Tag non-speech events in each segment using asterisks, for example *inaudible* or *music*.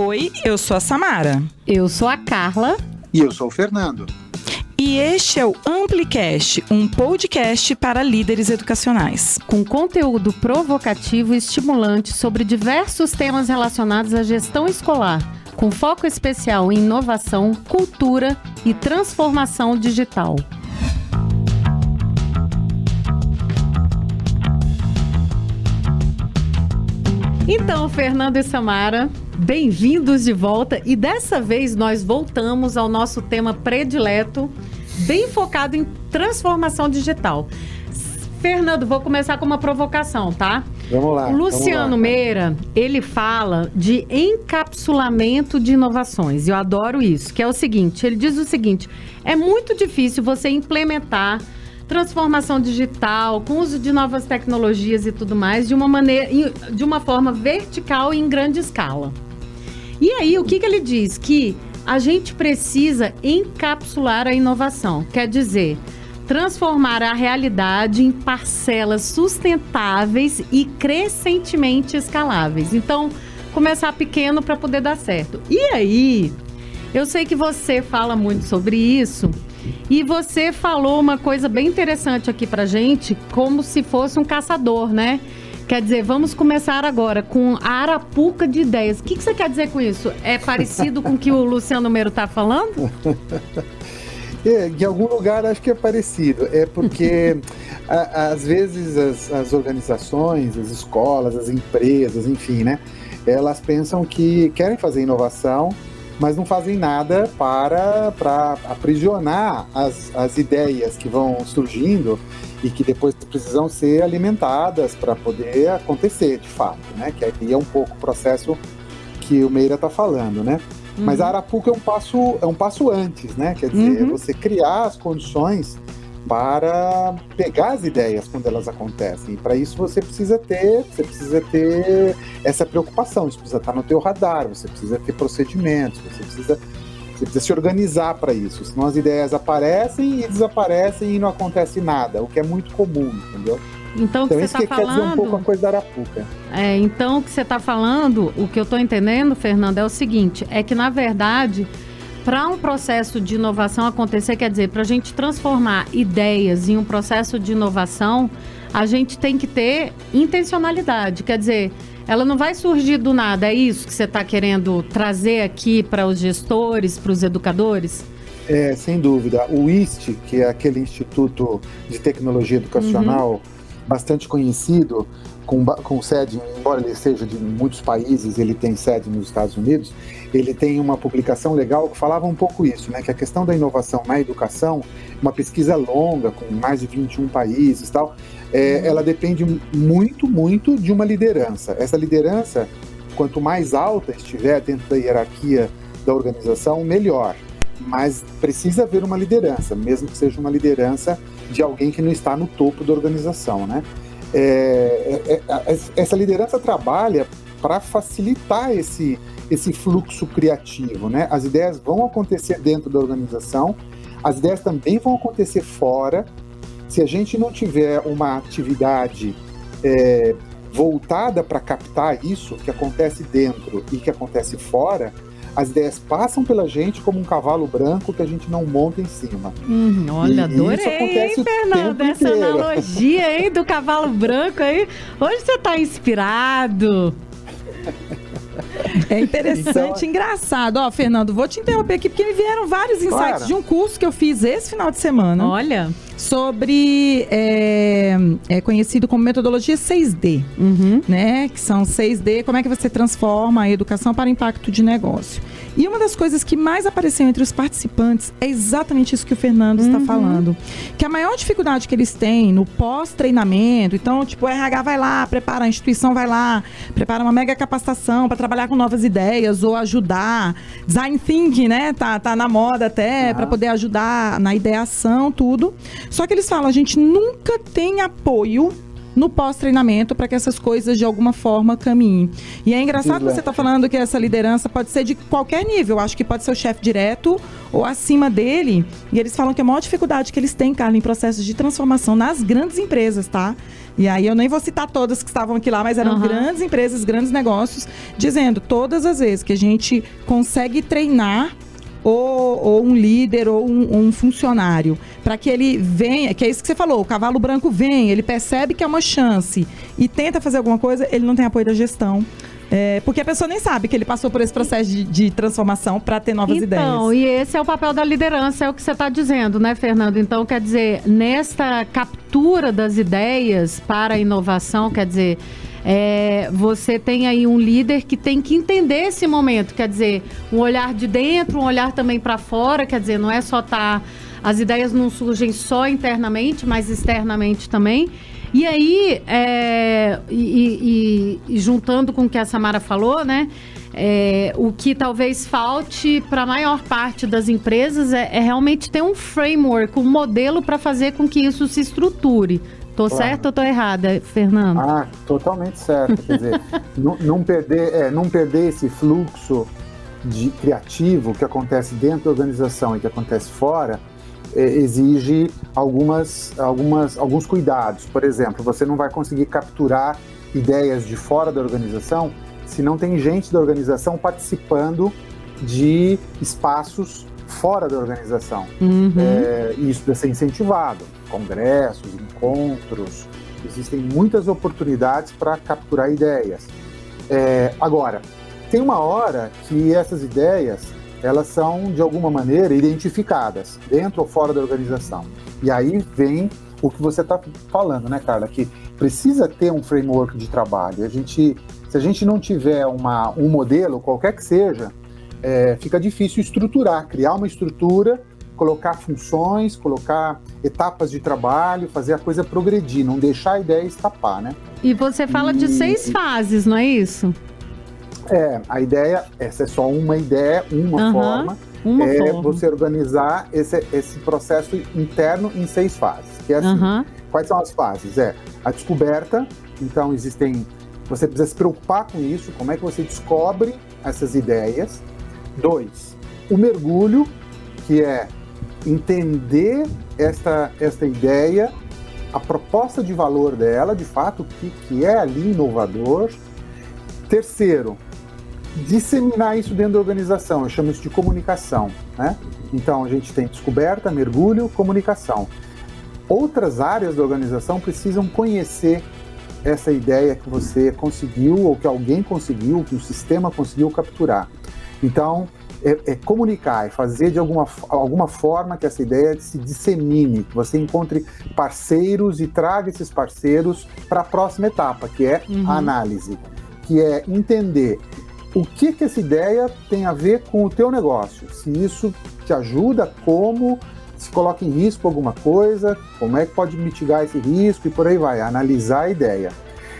Oi, eu sou a Samara. Eu sou a Carla. E eu sou o Fernando. E este é o Amplicast, um podcast para líderes educacionais. Com conteúdo provocativo e estimulante sobre diversos temas relacionados à gestão escolar, com foco especial em inovação, cultura e transformação digital. Então, Fernando e Samara, bem-vindos de volta e dessa vez nós voltamos ao nosso tema predileto, bem focado em transformação digital. Fernando, vou começar com uma provocação, tá? Vamos lá. O Luciano lá. Meira, ele fala de encapsulamento de inovações. Eu adoro isso, que é o seguinte, ele diz o seguinte: é muito difícil você implementar transformação digital, com uso de novas tecnologias e tudo mais, de uma maneira, de uma forma vertical e em grande escala. E aí, o que, que ele diz? Que a gente precisa encapsular a inovação, quer dizer, transformar a realidade em parcelas sustentáveis e crescentemente escaláveis. Então, começar pequeno para poder dar certo. E aí, eu sei que você fala muito sobre isso. E você falou uma coisa bem interessante aqui pra gente, como se fosse um caçador, né? Quer dizer, vamos começar agora com a arapuca de ideias. O que, que você quer dizer com isso? É *laughs* parecido com o que o Luciano Mero está falando? *laughs* É, em algum lugar acho que é parecido. É porque *laughs* a, às vezes as, as, organizações, as escolas, as empresas, enfim, né? Elas pensam que querem fazer inovação, mas não fazem nada para, para aprisionar as, as ideias que vão surgindo e que depois precisam ser alimentadas para poder acontecer de fato, né? Que aí é um pouco o processo que o Meira está falando, né? Uhum. Mas a Arapuca é um passo é um passo antes, né? Quer dizer, uhum. você criar as condições para pegar as ideias quando elas acontecem. E para isso você precisa ter, você precisa ter essa preocupação, você precisa estar no teu radar, você precisa ter procedimentos, você precisa, você precisa se organizar para isso. Senão as ideias aparecem e desaparecem e não acontece nada, o que é muito comum, entendeu? Então, o que então, você está falando... quer dizer um pouco a coisa da Arapuca. É, então, o que você está falando, o que eu estou entendendo, Fernando, é o seguinte, é que, na verdade, para um processo de inovação acontecer, quer dizer, para a gente transformar ideias em um processo de inovação, a gente tem que ter intencionalidade. Quer dizer, ela não vai surgir do nada. É isso que você está querendo trazer aqui para os gestores, para os educadores? É, sem dúvida. O IST, que é aquele Instituto de Tecnologia Educacional uhum. bastante conhecido, com, com sede, embora ele seja de muitos países, ele tem sede nos Estados Unidos, ele tem uma publicação legal que falava um pouco isso, né? Que a questão da inovação na educação, uma pesquisa longa, com mais de 21 países e tal, é, ela depende muito, muito de uma liderança. Essa liderança, quanto mais alta estiver dentro da hierarquia da organização, melhor. Mas precisa haver uma liderança, mesmo que seja uma liderança de alguém que não está no topo da organização, né? É, é, é, essa liderança trabalha para facilitar esse, esse fluxo criativo, né? As ideias vão acontecer dentro da organização, as ideias também vão acontecer fora. Se a gente não tiver uma atividade é, voltada para captar isso que acontece dentro e que acontece fora, as ideias passam pela gente como um cavalo branco que a gente não monta em cima. Hum, olha, e adorei, hein, Fernando? Essa inteiro. analogia, hein, do cavalo branco aí. Hoje você está inspirado. É interessante, então, engraçado. Ó, Fernando, vou te interromper aqui porque me vieram vários insights claro. de um curso que eu fiz esse final de semana. Olha. Sobre. É, é conhecido como metodologia 6D, uhum. né? Que são 6D, como é que você transforma a educação para impacto de negócio. E uma das coisas que mais apareceu entre os participantes é exatamente isso que o Fernando uhum. está falando. Que a maior dificuldade que eles têm no pós-treinamento, então, tipo, o RH vai lá, prepara, a instituição vai lá, prepara uma mega capacitação para trabalhar com novas ideias ou ajudar. Design thinking, né? Tá, tá na moda até, uhum. para poder ajudar na ideação, tudo. Só que eles falam, a gente nunca tem apoio no pós-treinamento para que essas coisas de alguma forma caminhem. E é engraçado você estar tá falando que essa liderança pode ser de qualquer nível. Acho que pode ser o chefe direto ou acima dele. E eles falam que a maior dificuldade que eles têm, Carla, em processos de transformação nas grandes empresas, tá? E aí eu nem vou citar todas que estavam aqui lá, mas eram Uhum. grandes empresas, grandes negócios, dizendo todas as vezes que a gente consegue treinar ou, ou um líder ou um, um funcionário para que ele venha, que é isso que você falou, o cavalo branco vem, ele percebe que é uma chance e tenta fazer alguma coisa, ele não tem apoio da gestão. É, porque a pessoa nem sabe que ele passou por esse processo de, de transformação para ter novas então, ideias. e esse é o papel da liderança, é o que você está dizendo, né, Fernando? Então, quer dizer, nesta captura das ideias para a inovação, quer dizer, é, você tem aí um líder que tem que entender esse momento, quer dizer, um olhar de dentro, um olhar também para fora, quer dizer, não é só estar. as ideias não surgem só internamente, mas externamente também. E aí, é, e, e- e juntando com o que a Samara falou, né? é, o que talvez falte para a maior parte das empresas é, é realmente ter um framework, um modelo para fazer com que isso se estruture. Tô Claro. certa ou tô errada, Fernando? Ah, totalmente certo. Quer dizer, *laughs* não, não perder, é, não perder esse fluxo de criativo que acontece dentro da organização e que acontece fora é, exige algumas, algumas, alguns cuidados. Por exemplo, você não vai conseguir capturar ideias de fora da organização se não tem gente da organização participando de espaços fora da organização. Uhum. É, isso precisa ser incentivado. Congressos, encontros, existem muitas oportunidades para capturar ideias. É, agora, tem uma hora que essas ideias elas são de alguma maneira identificadas dentro ou fora da organização. E aí vem o que você está falando, né, Carla? Que precisa ter um framework de trabalho. A gente, se a gente não tiver uma, um modelo, qualquer que seja, é, fica difícil estruturar, criar uma estrutura, colocar funções, colocar etapas de trabalho, fazer a coisa progredir, não deixar a ideia escapar, né? E você fala de E- seis fases, não é isso? É, a ideia, essa é só uma ideia, uma Aham, forma, Uma é forma. você organizar esse, esse processo interno em seis fases. Que é assim, Aham. Quais são as fases? É a descoberta, então existem. Você precisa se preocupar com isso, como é que você descobre essas ideias. Dois, o mergulho, que é entender esta, esta ideia, a proposta de valor dela, de fato, o que, que é ali inovador. Terceiro, disseminar isso dentro da organização, eu chamo isso de comunicação. Né? Então a gente tem descoberta, mergulho, comunicação outras áreas da organização precisam conhecer essa ideia que você conseguiu ou que alguém conseguiu, que o sistema conseguiu capturar. Então, é, é comunicar, é fazer de alguma, alguma forma que essa ideia se dissemine, que você encontre parceiros e traga esses parceiros para a próxima etapa, que é Uhum. a análise, que é entender o que, que essa ideia tem a ver com o teu negócio, se isso te ajuda, como se coloca em risco alguma coisa, como é que pode mitigar esse risco e por aí vai, analisar a ideia.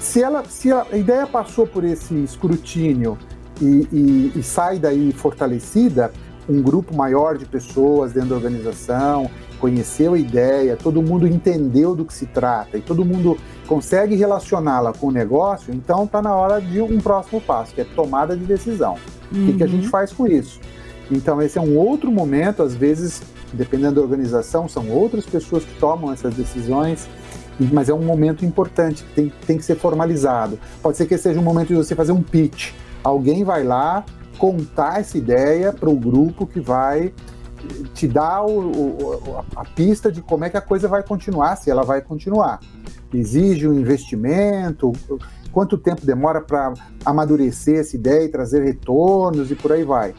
Se, ela, se a ideia passou por esse escrutínio e, e- e sai daí fortalecida, um grupo maior de pessoas dentro da organização conheceu a ideia, todo mundo entendeu do que se trata e todo mundo consegue relacioná-la com o negócio, então está na hora de um próximo passo, que é tomada de decisão. O que, que a gente faz com isso? Então, esse é um outro momento, às vezes, dependendo da organização, são outras pessoas que tomam essas decisões, mas é um momento importante, que tem, tem que ser formalizado. Pode ser que seja um momento de você fazer um pitch. Alguém vai lá contar essa ideia para o grupo que vai te dar o- o- a pista de como é que a coisa vai continuar, se ela vai continuar. Exige um investimento, quanto tempo demora para amadurecer essa ideia e trazer retornos e por aí vai.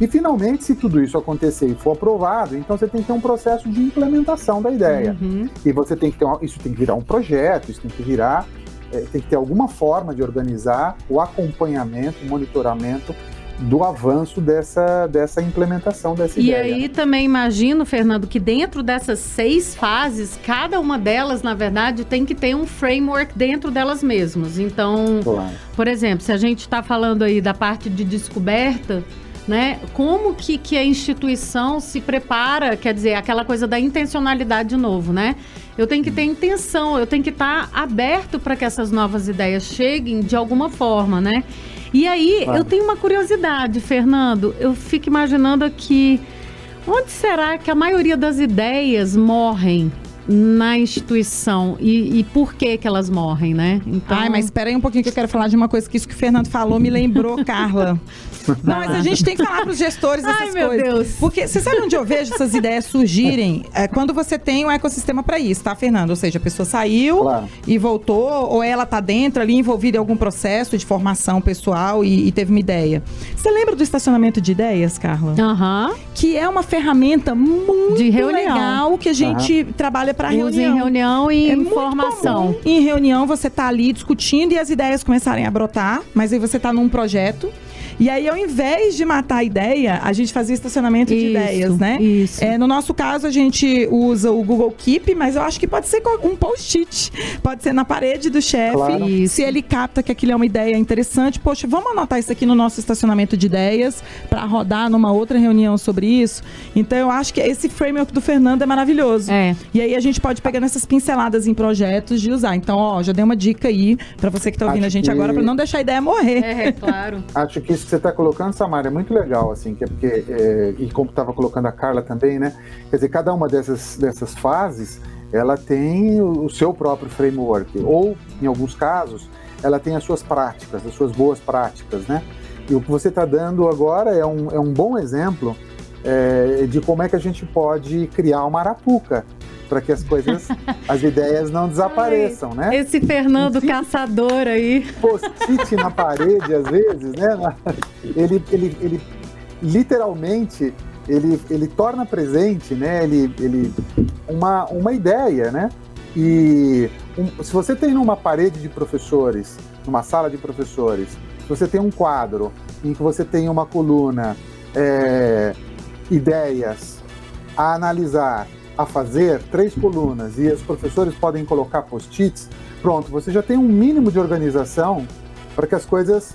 E finalmente, se tudo isso acontecer e for aprovado, então você tem que ter um processo de implementação da ideia. Uhum. E você tem que ter uma- isso tem que virar um projeto, isso tem que virar, eh, tem que ter alguma forma de organizar o acompanhamento, o monitoramento do avanço dessa, dessa implementação dessa E ideia. aí também imagino, Fernando, que dentro dessas seis fases, cada uma delas, na verdade, tem que ter um framework dentro delas mesmas. Então, Claro. por exemplo, se a gente está falando aí da parte de descoberta, né? Como que, que a instituição se prepara, quer dizer, aquela coisa da intencionalidade de novo, né? Eu tenho que ter intenção, eu tenho que estar aberto para que essas novas ideias cheguem de alguma forma, né? E aí, Claro. eu tenho uma curiosidade, Fernando. Eu fico imaginando aqui, onde será que a maioria das ideias morrem? Na instituição e, e, por que que elas morrem, né? Então... Ai, mas espera aí um pouquinho que eu quero falar de uma coisa que isso que o Fernando falou me lembrou, *laughs* Carla. Não, mas a gente tem que falar para os gestores essas Ai, meu coisas. Deus. Porque você sabe onde eu vejo essas ideias surgirem? É quando você tem um ecossistema para isso, tá, Fernando? Ou seja, a pessoa saiu claro. e voltou, ou ela tá dentro ali envolvida em algum processo de formação pessoal e, e teve uma ideia. Você lembra do estacionamento de ideias, Carla? Aham. Uhum. Que é uma ferramenta muito de legal que a gente uhum. trabalha para reunião. em reunião e é informação. Em reunião você tá ali discutindo e as ideias começarem a brotar, mas aí você tá num projeto e aí, ao invés de matar a ideia, a gente fazia estacionamento isso, de ideias, né? Isso. É, no nosso caso, a gente usa o Google Keep, mas eu acho que pode ser com um post-it. Pode ser na parede do chefe. Claro. Se ele capta que aquilo é uma ideia interessante, poxa, vamos anotar isso aqui no nosso estacionamento de ideias para rodar numa outra reunião sobre isso. Então, eu acho que esse framework do Fernando é maravilhoso. É. E aí a gente pode pegar nessas pinceladas em projetos de usar. Então, ó, já dei uma dica aí para você que está ouvindo acho a gente que... agora para não deixar a ideia morrer. É, claro. acho que isso que você está colocando, Samara, é muito legal, assim, que é porque, é, e como estava colocando a Carla também, né? Quer dizer, cada uma dessas, dessas fases, ela tem o seu próprio framework, ou, em alguns casos, ela tem as suas práticas, as suas boas práticas, né? E o que você está dando agora é um, é um bom exemplo é, de como é que a gente pode criar uma arapuca para que as coisas, as ideias não desapareçam, Ai, né? Esse Fernando um caçador aí. Post-it na parede, às vezes, né? Ele, ele, ele literalmente ele, ele torna presente, né? Ele, ele uma, uma ideia, né? E um, se você tem numa parede de professores, numa sala de professores, se você tem um quadro em que você tem uma coluna, é, ideias a analisar a fazer três colunas e os professores podem colocar post-its, pronto, você já tem um mínimo de organização para que as coisas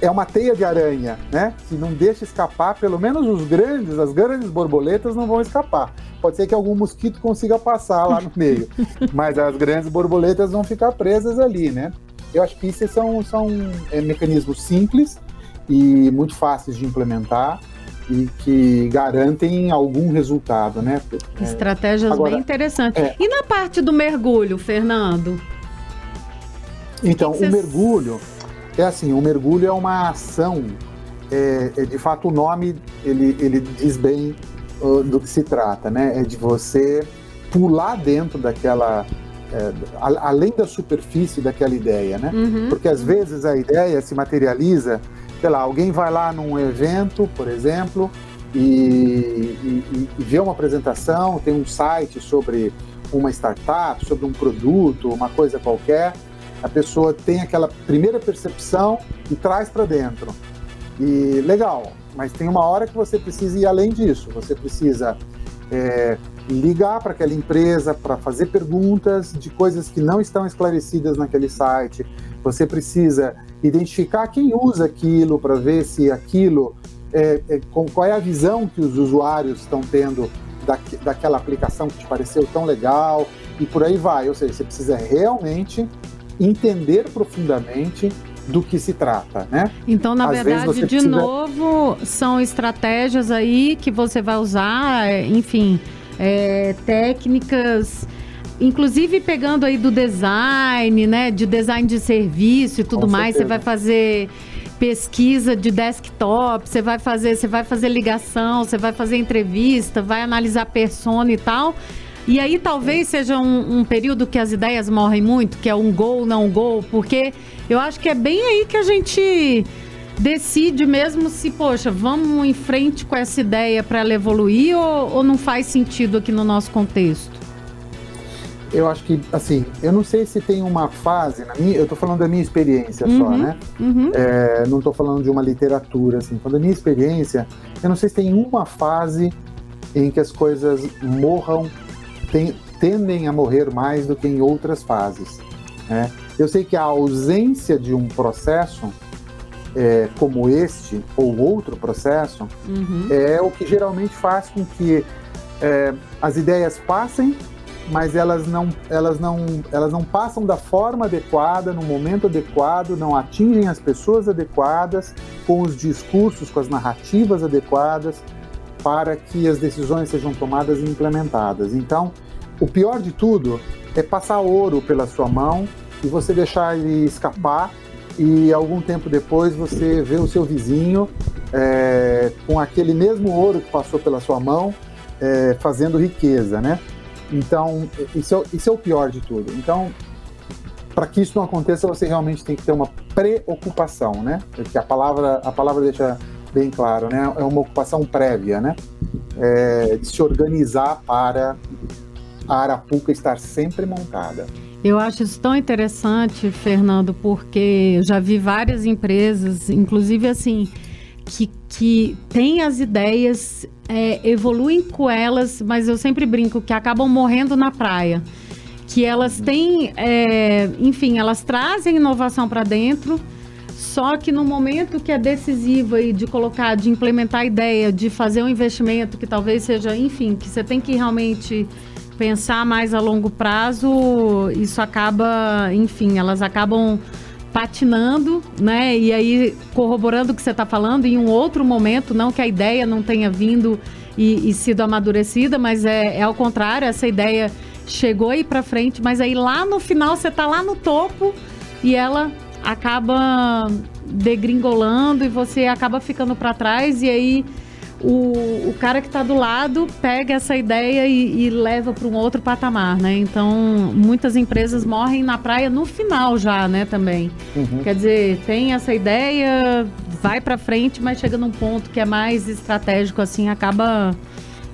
é uma teia de aranha, né? Que não deixa escapar, pelo menos os grandes, as grandes borboletas não vão escapar. Pode ser que algum mosquito consiga passar lá no meio, *laughs* mas as grandes borboletas vão ficar presas ali, né? Eu acho que isso são, são é, mecanismos simples e muito fáceis de implementar e que garantem algum resultado, né? É, Estratégias Agora, bem interessantes. É, e na parte do mergulho, Fernando? Então, o mergulho é assim, o mergulho é uma ação, é, é de fato o nome ele, ele diz bem uh, do que se trata, né? É de você pular dentro daquela é, além da superfície daquela ideia, né? Uhum. Porque às vezes a ideia se materializa sei lá, alguém vai lá num evento, por exemplo, e, e, e vê uma apresentação, tem um site sobre uma startup, sobre um produto, uma coisa qualquer, a pessoa tem aquela primeira percepção e traz para dentro. E legal, mas tem uma hora que você precisa ir além disso. Você precisa é, ligar para aquela empresa para fazer perguntas de coisas que não estão esclarecidas naquele site. Você precisa identificar quem usa aquilo para ver se aquilo é, é, qual é a visão que os usuários estão tendo da, daquela aplicação que te pareceu tão legal e por aí vai. Ou seja, você precisa realmente entender profundamente do que se trata, né? Então, na Às verdade, de precisa... novo, são estratégias aí que você vai usar, enfim, é, técnicas inclusive pegando aí do design, né, de design de serviço e tudo Com mais, certeza. você vai fazer pesquisa de desktop, você vai fazer, você vai fazer ligação, você vai fazer entrevista, vai analisar persona e tal. E aí talvez seja um, um, período que as ideias morrem muito, que é um gol, não gol, porque eu acho que é bem aí que a gente decide mesmo se, poxa, vamos em frente com essa ideia para ela evoluir ou, ou não faz sentido aqui no nosso contexto? eu acho que, assim, eu não sei se tem uma fase, na minha, eu estou falando da minha experiência uhum, só, né? Uhum. É, não estou falando de uma literatura, assim, falando da minha experiência, eu não sei se tem uma fase em que as coisas morram, tem, tendem a morrer mais do que em outras fases, né? Eu sei que a ausência de um processo é, como este, ou outro processo, uhum. é o que geralmente faz com que é, as ideias passem mas elas não, elas, não, elas não passam da forma adequada, no momento adequado, não atingem as pessoas adequadas, com os discursos, com as narrativas adequadas, para que as decisões sejam tomadas e implementadas. Então, o pior de tudo é passar ouro pela sua mão e você deixar ele escapar e algum tempo depois você vê o seu vizinho é, com aquele mesmo ouro que passou pela sua mão é, fazendo riqueza, né? Então, isso é, isso é o pior de tudo. Então, para que isso não aconteça, você realmente tem que ter uma preocupação, né? Porque a palavra, a palavra deixa bem claro, né? É uma ocupação prévia, né? É, de se organizar para a Arapuca estar sempre montada. Eu acho isso tão interessante, Fernando, porque já vi várias empresas, inclusive assim, que, que têm as ideias, é, evoluem com elas, mas eu sempre brinco que acabam morrendo na praia. Que elas têm, é, enfim, elas trazem inovação para dentro, só que no momento que é decisivo aí de colocar, de implementar a ideia, de fazer um investimento que talvez seja, enfim, que você tem que realmente pensar mais a longo prazo, isso acaba, enfim, elas acabam patinando, né? E aí corroborando o que você está falando em um outro momento, não que a ideia não tenha vindo e, e sido amadurecida, mas é, é ao contrário, essa ideia chegou aí para frente, mas aí lá no final você está lá no topo e ela acaba degringolando e você acaba ficando para trás e aí o, o cara que está do lado pega essa ideia e, e leva para um outro patamar, né? Então, muitas empresas morrem na praia no final já, né, também. Uhum. Quer dizer, tem essa ideia, vai para frente, mas chega num ponto que é mais estratégico, assim, acaba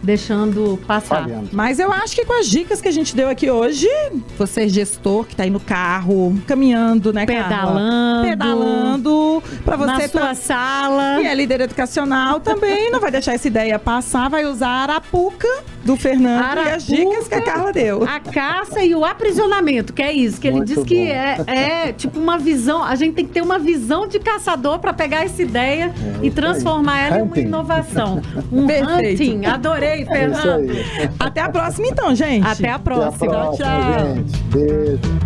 deixando passar. Falhando. Mas eu acho que com as dicas que a gente deu aqui hoje, você gestor que está aí no carro, caminhando, né, Pedalando. Pedalando. Para você na sua sala. E é líder educacional também, não vai deixar essa ideia passar, vai usar a Arapuca do Fernando Arapuca, e as dicas que a Carla deu. A caça e o aprisionamento, que é isso, que ele Muito diz bom. que é, é tipo uma visão, a gente tem que ter uma visão de caçador para pegar essa ideia é, e transformar ela hunting. em uma inovação. *laughs* Um Perfeito. hunting. Adorei, Fernando. É Até a próxima então, gente. Até a próxima. Até a próxima tchau, tchau. Gente. Beijo.